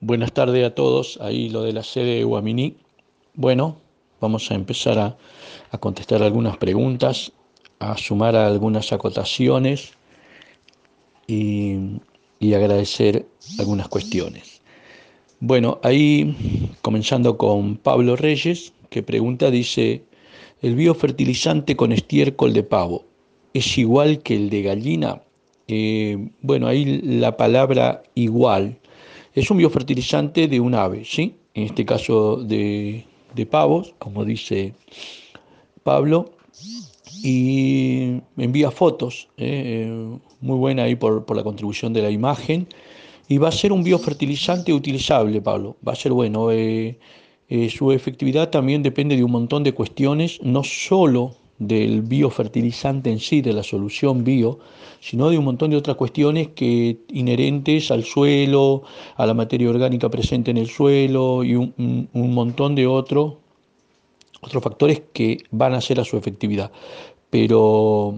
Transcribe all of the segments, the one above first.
Buenas tardes a todos. Ahí lo de la sede de Guaminí. Bueno, vamos a empezar a, a contestar algunas preguntas, a sumar algunas acotaciones y, y agradecer algunas cuestiones. Bueno, ahí comenzando con Pablo Reyes, que pregunta, dice, ¿el biofertilizante con estiércol de pavo es igual que el de gallina? Eh, bueno, ahí la palabra igual es un biofertilizante de un ave, ¿sí? En este caso de, de pavos, como dice Pablo, y envía fotos, ¿eh? muy buena ahí por, por, la contribución de la imagen, y va a ser un biofertilizante utilizable, Pablo, va a ser bueno. Eh, eh, su efectividad también depende de un montón de cuestiones, no solo del biofertilizante en sí, de la solución bio, sino de un montón de otras cuestiones que inherentes al suelo, a la materia orgánica presente en el suelo y un, montón de otros otros factores que van a ser a su efectividad. Pero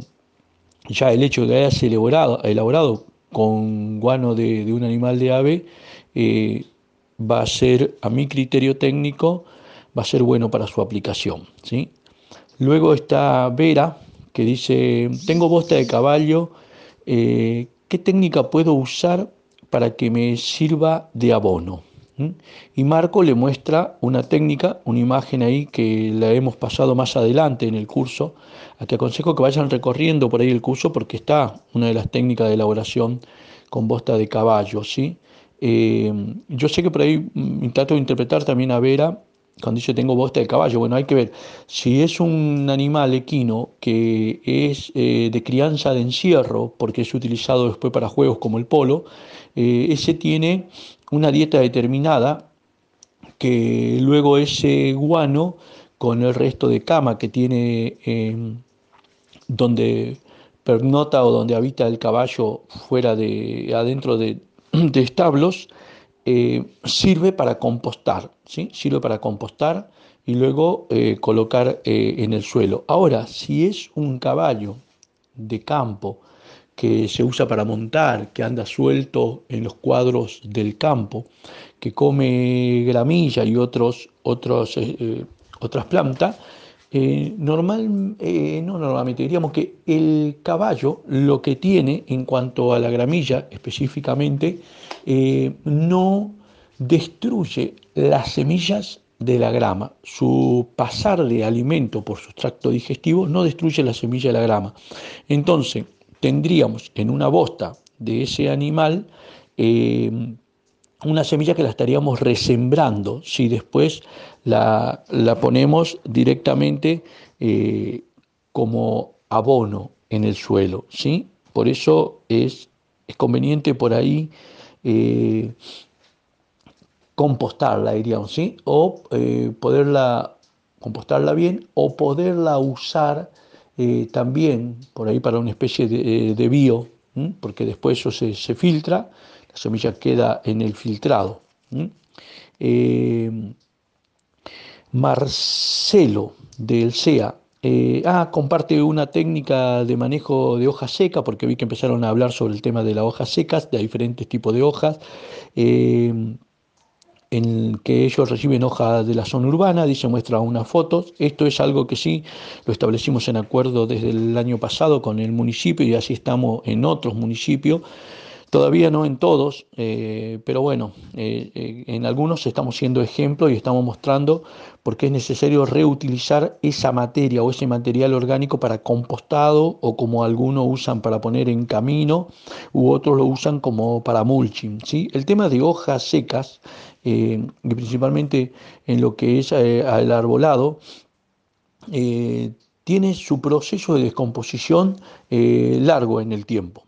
ya el hecho de que hayas elaborado, elaborado con guano de, de, un animal de ave eh, va a ser, a mi criterio técnico, va a ser bueno para su aplicación. ¿sí? Luego está Vera, que dice, tengo bosta de caballo, eh, ¿qué técnica puedo usar para que me sirva de abono? ¿Mm? Y Marco le muestra una técnica, una imagen ahí que la hemos pasado más adelante en el curso, que aconsejo que vayan recorriendo por ahí el curso porque está una de las técnicas de elaboración con bosta de caballo. ¿sí? Eh, yo sé que por ahí mm, trato de interpretar también a Vera cuando dice tengo bosta de caballo, bueno, hay que ver, si es un animal equino que es eh, de crianza de encierro, porque es utilizado después para juegos como el polo, eh, ese tiene una dieta determinada que luego ese guano con el resto de cama que tiene eh, donde pernota o donde habita el caballo fuera de adentro de, de establos, eh, sirve para compostar, ¿sí? sirve para compostar y luego eh, colocar eh, en el suelo. Ahora, si es un caballo de campo que se usa para montar, que anda suelto en los cuadros del campo, que come gramilla y otros, otras plantas, eh, normal, eh, no normalmente, diríamos que el caballo lo que tiene en cuanto a la gramilla específicamente, eh, no destruye las semillas de la grama. Su pasar de alimento por su tracto digestivo no destruye la semilla de la grama. Entonces, tendríamos en una bosta de ese animal una semilla que la estaríamos resembrando si después la, la ponemos directamente eh, como abono en el suelo. ¿sí? Por eso es, es conveniente por ahí eh, compostarla, diríamos, ¿sí? o eh, poderla compostarla bien o poderla usar también por ahí para una especie de, de bio, porque después eso se, se filtra semilla queda en el filtrado. Eh, Marcelo del CEA. Eh, ah, comparte una técnica de manejo de hoja seca, porque vi que empezaron a hablar sobre el tema de las hojas secas, de diferentes tipos de hojas, eh, en que ellos reciben hojas de la zona urbana, dice, muestra unas fotos. Esto es algo que sí lo establecimos en acuerdo desde el año pasado con el municipio y así estamos en otros municipios Todavía no en todos, eh, pero bueno, eh, eh, en algunos estamos siendo ejemplo y estamos mostrando por qué es necesario reutilizar esa materia o ese material orgánico para compostado o como algunos usan para poner en camino u otros lo usan como para mulching. ¿sí? El tema de hojas secas, y principalmente en lo que es el arbolado, tiene su proceso de descomposición largo en el tiempo.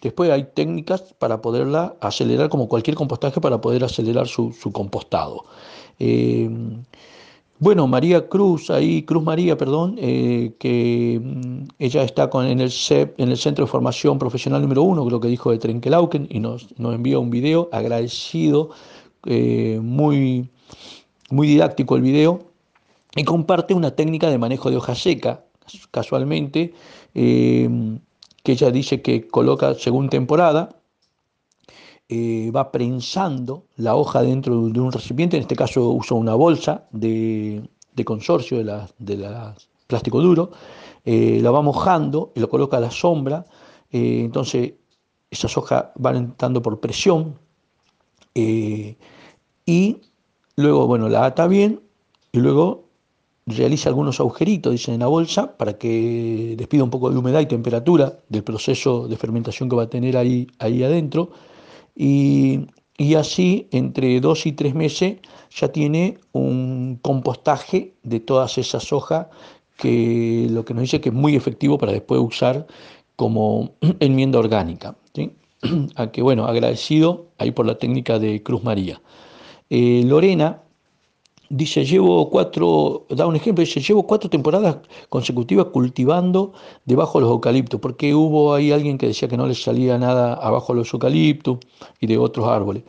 Después hay técnicas para poderla acelerar, como cualquier compostaje, para poder acelerar su, su compostado. Eh, bueno, María Cruz, ahí, Cruz María, perdón, eh, que mm, ella está con, en, el CEP, en el Centro de Formación Profesional número uno, creo que dijo de Trenkelauken, y nos, nos envía un video agradecido, eh, muy, muy didáctico el video, y comparte una técnica de manejo de hoja seca, casualmente. Que ella dice que coloca según temporada, eh, va prensando la hoja dentro de un recipiente, en este caso usa una bolsa de, consorcio de plástico duro, eh, la va mojando y lo coloca a la sombra, eh, entonces esas hojas van entrando por presión y luego, bueno, la ata bien y luego realiza algunos agujeritos, dicen en la bolsa, para que despida un poco de humedad y temperatura del proceso de fermentación que va a tener ahí, ahí adentro. Y, así, entre dos y tres meses, ya tiene un compostaje de todas esas hojas, que lo que nos dice que es muy efectivo para después usar como enmienda orgánica. ¿sí? Que, bueno, agradecido ahí por la técnica de Cruz María. Eh, Lorena Dice, llevo cuatro, da un ejemplo, dice, llevo cuatro temporadas consecutivas cultivando debajo de los eucaliptos, porque hubo ahí alguien que decía que no le salía nada abajo de los eucaliptos y de otros árboles.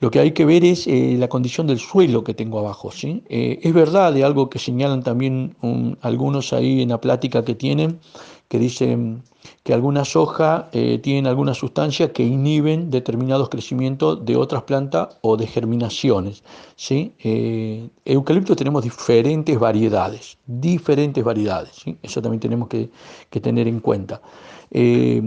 Lo que hay que ver es eh, la condición del suelo que tengo abajo. ¿sí? Eh, es verdad de algo que señalan también algunos ahí en la plática que tienen, que dicen que algunas hojas eh, tienen algunas sustancias que inhiben determinados crecimientos de otras plantas o de germinaciones. ¿sí? Eh, eucalipto tenemos diferentes variedades, diferentes variedades. ¿sí? Eso también tenemos que, tener en cuenta. Eh,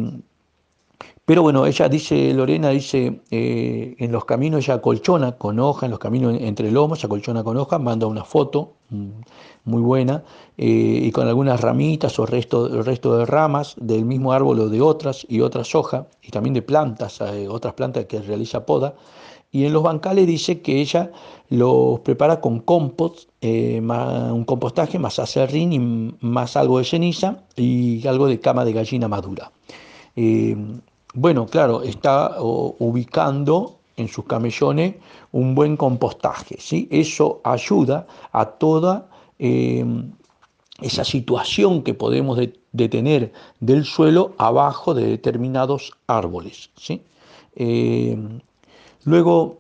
pero bueno, ella dice, Lorena dice, eh, en los caminos ella acolchona con hoja, en los caminos entre lomos, acolchona con hoja, manda una foto mm, muy buena, eh, y con algunas ramitas o resto, resto de ramas del mismo árbol o de otras, y otras hojas, y también de plantas, eh, otras plantas que realiza poda. Y en los bancales dice que ella los prepara con compost, un compostaje más acerrín y más algo de ceniza y algo de cama de gallina madura. Bueno, claro, está ubicando en sus camellones un buen compostaje. ¿sí? Eso ayuda a toda em, esa situación que podemos detener del suelo abajo de determinados árboles. ¿sí? Em, luego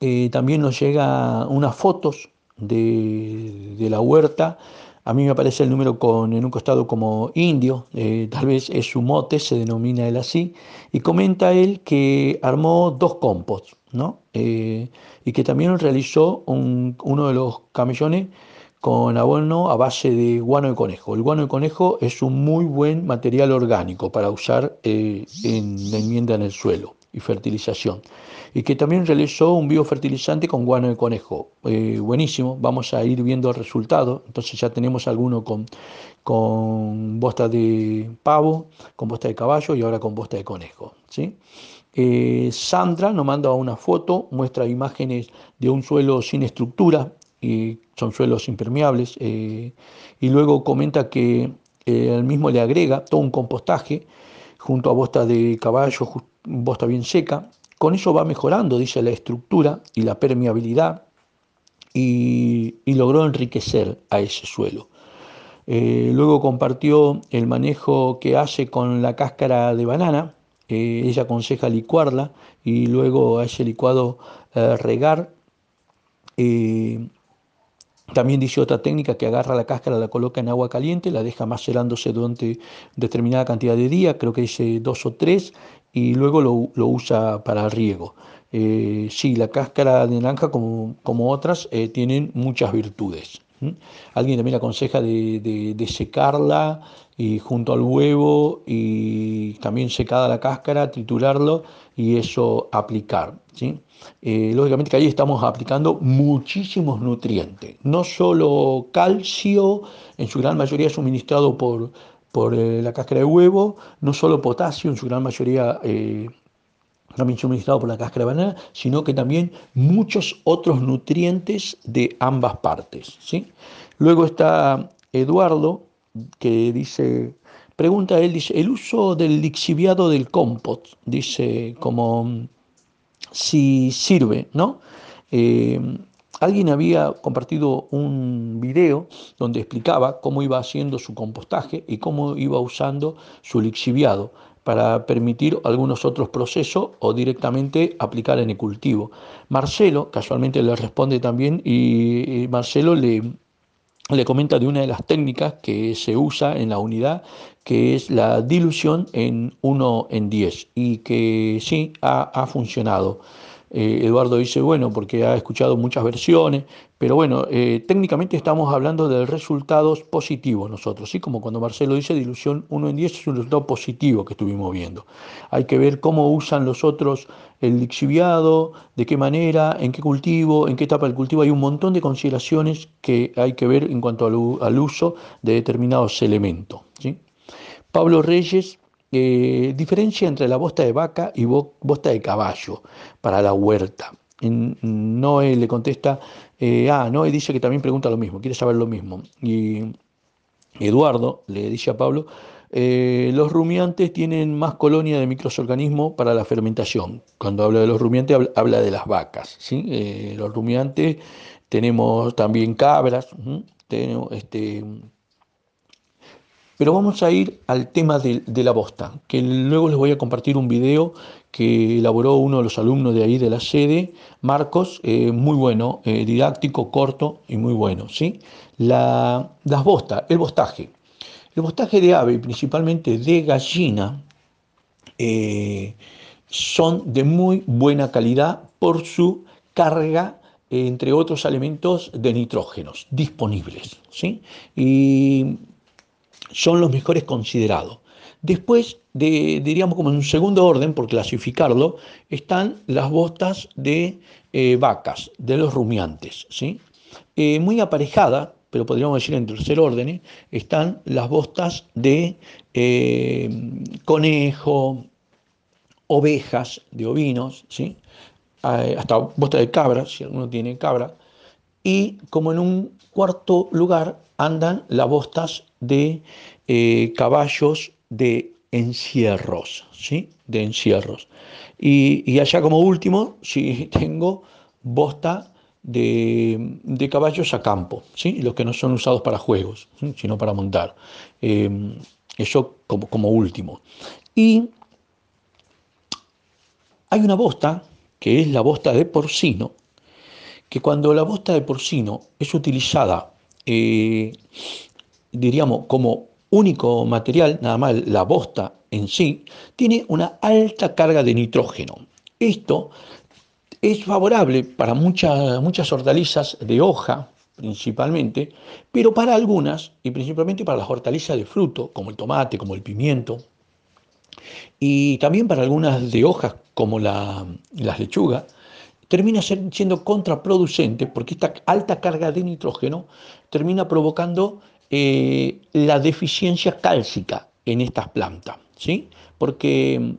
eh, también nos llega unas fotos de, de la huerta a mí me aparece el número con, en un costado como indio, eh, tal vez es su mote, se denomina él así, y comenta él que armó dos composts, ¿no? Eh, y que también realizó uno de los camellones con abono a base de guano de conejo. El guano de conejo es un muy buen material orgánico para usar eh, en la enmienda en el suelo y fertilización y que también realizó un biofertilizante con guano de conejo. Eh, buenísimo, vamos a ir viendo el resultado. Entonces ya tenemos alguno con, con bosta de pavo, con bosta de caballo y ahora con bosta de conejo. ¿sí? Eh, Sandra nos manda una foto, muestra imágenes de un suelo sin estructura, y son suelos impermeables, eh, y luego comenta que él mismo le agrega todo un compostaje junto a bosta de caballo, bosta bien seca, con eso va mejorando, dice, la estructura y la permeabilidad y, logró enriquecer a ese suelo. Eh, luego compartió el manejo que hace con la cáscara de banana. Eh, ella aconseja licuarla y luego a ese licuado eh, regar. también dice otra técnica que agarra la cáscara, la coloca en agua caliente, la deja macerándose durante determinada cantidad de días, creo que dice dos o tres, y luego lo, usa para riego. Eh, sí, la cáscara de naranja, como, como otras, eh, tienen muchas virtudes. Alguien también aconseja de, secarla y junto al huevo y también secada la cáscara, triturarlo y eso aplicar. ¿sí? Eh, lógicamente que ahí estamos aplicando muchísimos nutrientes, no solo calcio, en su gran mayoría suministrado por, por eh, la cáscara de huevo, no solo potasio, en su gran mayoría eh, también suministrado por la cáscara de banana, sino que también muchos otros nutrientes de ambas partes. ¿sí? Luego está Eduardo, que dice, pregunta él, dice, el uso del lixiviado del compost, dice, como si sirve, ¿no? Eh, Alguien había compartido un video donde explicaba cómo iba haciendo su compostaje y cómo iba usando su lixiviado para permitir algunos otros procesos o directamente aplicar en el cultivo. Marcelo casualmente le responde también y Marcelo le, le comenta de una de las técnicas que se usa en la unidad, que es la dilución en 1 en 10, y que sí ha, funcionado. Eh, Eduardo dice, bueno, porque ha escuchado muchas versiones, pero bueno, eh, técnicamente estamos hablando de resultados positivos nosotros, ¿sí? como cuando Marcelo dice dilución 1 en 10 es un resultado positivo que estuvimos viendo. Hay que ver cómo usan los otros el lixiviado, de qué manera, en qué cultivo, en qué etapa del cultivo. Hay un montón de consideraciones que hay que ver en cuanto al, uso de determinados elementos. ¿sí? Pablo Reyes eh, diferencia entre la bosta de vaca y bosta de caballo para la huerta. Noé le contesta, eh, ah, Noé dice que también pregunta lo mismo, quiere saber lo mismo. Y Eduardo le dice a Pablo, eh, los rumiantes tienen más colonia de microorganismos para la fermentación. Cuando habla de los rumiantes, habla, de las vacas. los rumiantes tenemos también cabras, tenemos este, pero vamos a ir al tema de, la bosta, que luego les voy a compartir un video que elaboró uno de los alumnos de ahí de la sede, Marcos, eh, muy bueno, eh, didáctico, corto y muy bueno. ¿sí? La, las bostas, el bostaje. El bostaje de ave, principalmente de gallina, eh, son de muy buena calidad por su carga entre otros elementos de nitrógenos disponibles. ¿sí? Y son los mejores considerados. Después, de, diríamos como en un segundo orden, por clasificarlo, están las bostas de eh, vacas, de los rumiantes. ¿sí? Eh, muy aparejada, pero podríamos decir en tercer orden, están las bostas de eh, conejo, ovejas, de ovinos, ¿sí? hasta bosta de cabra, si alguno tiene cabra, y como en un cuarto lugar andan las bostas de eh, caballos de encierros, ¿sí? De encierros. Y, allá como último, sí, tengo bosta de, caballos a campo, ¿sí? Los que no son usados para juegos, sino para montar. Em, eso como, como último. Y hay una bosta, que es la bosta de porcino, que cuando la bosta de porcino es utilizada eh, diríamos, como único material, nada más la bosta en sí, tiene una alta carga de nitrógeno. Esto es favorable para muchas, muchas hortalizas de hoja, principalmente, pero para algunas, y principalmente para las hortalizas de fruto, como el tomate, como el pimiento, y también para algunas de hojas, como las lechugas, termina siendo contraproducente porque esta alta carga de nitrógeno termina provocando eh, la deficiencia cálcica en estas plantas, ¿sí? porque mm,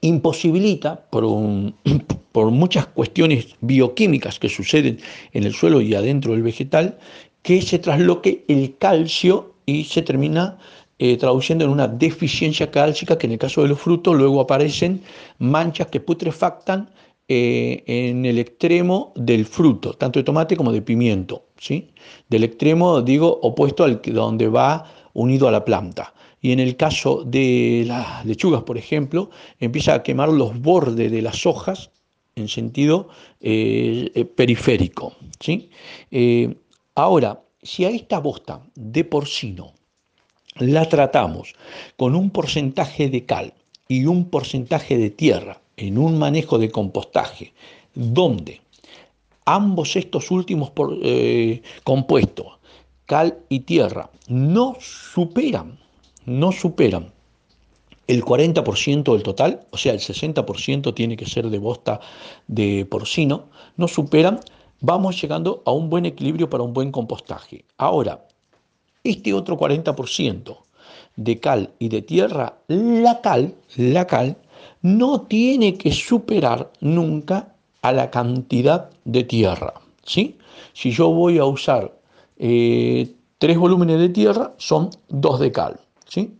imposibilita por, por muchas cuestiones bioquímicas que suceden en el suelo y adentro del vegetal, que se trasloque el calcio y se termina eh, traduciendo en una deficiencia cálcica que en el caso de los frutos luego aparecen manchas que putrefactan eh, en el extremo del fruto, tanto de tomate como de pimiento, ¿sí? Del extremo, digo, opuesto al donde va unido a la planta. Y en el caso de las lechugas, por ejemplo, empieza a quemar los bordes de las hojas en sentido eh, eh, periférico. ¿sí? ahora, si a esta bosta de porcino la tratamos con un porcentaje de cal y un porcentaje de tierra en un manejo de compostaje donde ambos estos últimos eh, compuestos, cal y tierra, no superan, no superan el 40% del total, o sea, el 60% tiene que ser de bosta de porcino, no superan, vamos llegando a un buen equilibrio para un buen compostaje. Ahora, este otro 40% de cal y de tierra, la cal, la cal no tiene que superar nunca a la cantidad de tierra. ¿sí? Si yo voy a usar eh, tres volúmenes de tierra, son dos de cal. ¿sí?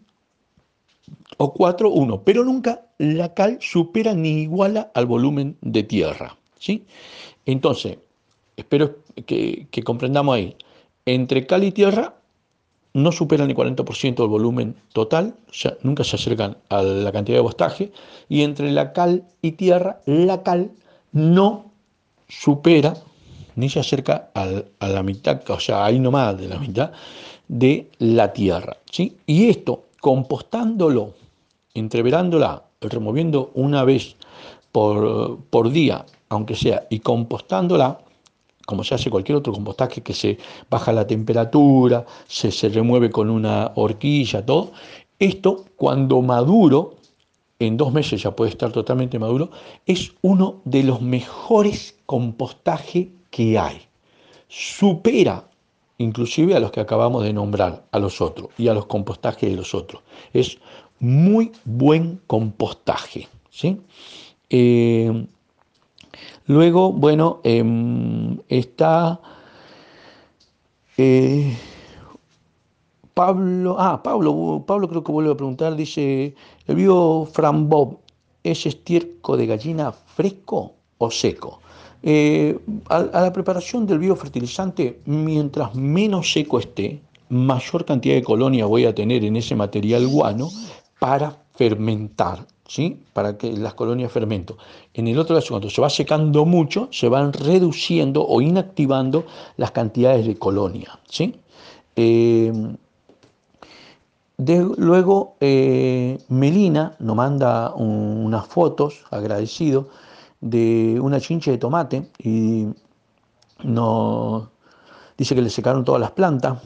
O cuatro, uno. Pero nunca la cal supera ni iguala al volumen de tierra. ¿sí? Entonces, espero que, que comprendamos ahí. Entre cal y tierra no superan el 40% del volumen total, o sea, nunca se acercan a la cantidad de bostaje, y entre la cal y tierra, la cal no supera, ni se acerca a la mitad, o sea, ahí nomás de la mitad de la tierra. ¿sí? Y esto, compostándolo, entreverándola, removiendo una vez por, por día, aunque sea, y compostándola, como se hace cualquier otro compostaje que se baja la temperatura, se, se remueve con una horquilla, todo. Esto, cuando maduro, en dos meses ya puede estar totalmente maduro, es uno de los mejores compostajes que hay. Supera inclusive a los que acabamos de nombrar, a los otros y a los compostajes de los otros. Es muy buen compostaje. ¿sí? Eh, luego, bueno, em, está eh, Pablo, ah, Pablo, Pablo creo que vuelve a preguntar, dice, ¿el vivo Fran Bob es estiércol de gallina fresco o seco? Eh, a, la preparación del biofertilizante, mientras menos seco esté, mayor cantidad de colonia voy a tener en ese material guano para fermentar, ¿sí? para que las colonias fermenten. En el otro caso, cuando se va secando mucho, se van reduciendo o inactivando las cantidades de colonia. ¿sí? Eh, luego, eh, Melina nos manda unas fotos, agradecido, de una chinche de tomate y nos dice que le secaron todas las plantas,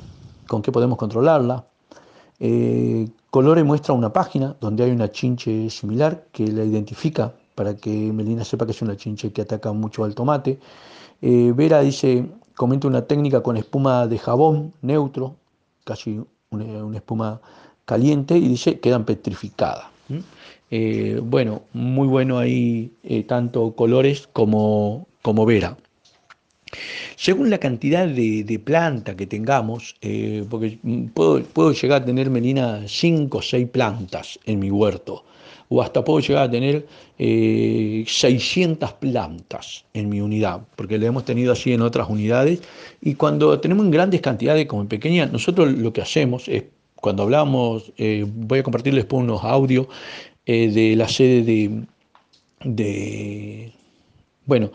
con qué podemos controlarla. Eh, Colore muestra una página donde hay una chinche similar que la identifica para que Melina sepa que es una chinche que ataca mucho al tomate. Eh, Vera dice, comenta una técnica con espuma de jabón neutro, casi una, espuma caliente, y dice, quedan petrificadas. Eh, bueno, muy bueno ahí eh, tanto colores como, como vera. Según la cantidad de, planta que tengamos, eh, porque puedo, llegar a tener, Melina, 5 o 6 plantas en mi huerto, o hasta puedo llegar a tener 600 plantas en mi unidad, porque lo hemos tenido así en otras unidades, y cuando tenemos en grandes cantidades como en pequeñas, nosotros lo que hacemos es, cuando hablamos, voy a compartirles después unos audios eh, de la sede de, bueno,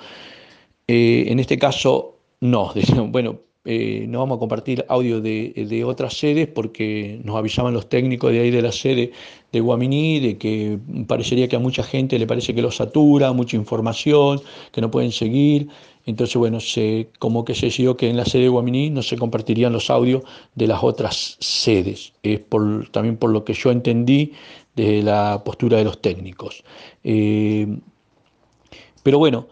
eh, en este caso no, bueno, eh, no vamos a compartir audio de, otras sedes porque nos avisaban los técnicos de ahí de la sede de Guaminí de que parecería que a mucha gente le parece que lo satura, mucha información, que no pueden seguir. Entonces, bueno, se, como que se decidió que en la sede de Guaminí no se compartirían los audios de las otras sedes. Es por, también por lo que yo entendí de la postura de los técnicos. Eh, pero bueno,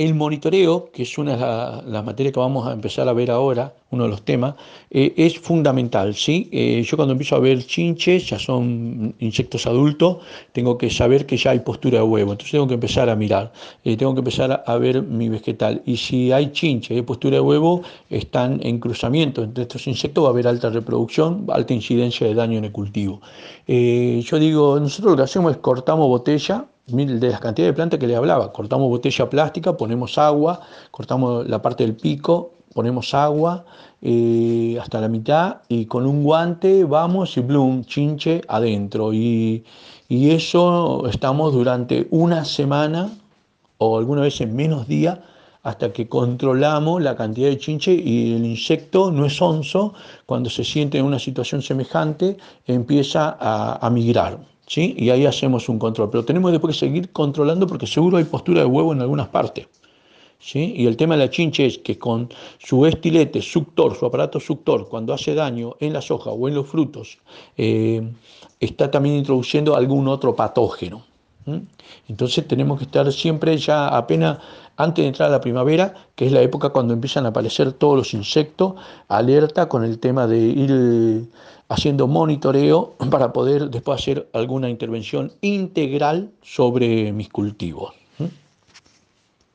el monitoreo, que es una de las materias que vamos a empezar a ver ahora, uno de los temas, eh, es fundamental. ¿sí? Eh, yo cuando empiezo a ver chinches, ya son insectos adultos, tengo que saber que ya hay postura de huevo, entonces tengo que empezar a mirar, eh, tengo que empezar a, ver mi vegetal. Y si hay chinches y postura de huevo, están en cruzamiento entre estos insectos, va a haber alta reproducción, alta incidencia de daño en el cultivo. yo digo, nosotros lo que hacemos es cortamos botella, de las cantidades de plantas que le hablaba. Cortamos botella plástica, ponemos agua, cortamos la parte del pico, ponemos agua eh, hasta la mitad y con un guante vamos y blum, chinche adentro. Y, y eso estamos durante una semana o alguna vez en menos días hasta que controlamos la cantidad de chinche y el insecto no es onzo, cuando se siente en una situación semejante empieza a, migrar. Y ahí hacemos un control. Pero tenemos después que seguir controlando porque seguro hay postura de huevo en algunas partes. ¿Sí? Y el tema de la chinche es que con su estilete suctor, su aparato suctor, cuando hace daño en las hojas o en los frutos, eh, está también introduciendo algún otro patógeno. Entonces tenemos que estar siempre ya apenas antes de entrar a la primavera, que es la época cuando empiezan a aparecer todos los insectos, alerta con el tema de ir haciendo monitoreo para poder después hacer alguna intervención integral sobre mis cultivos.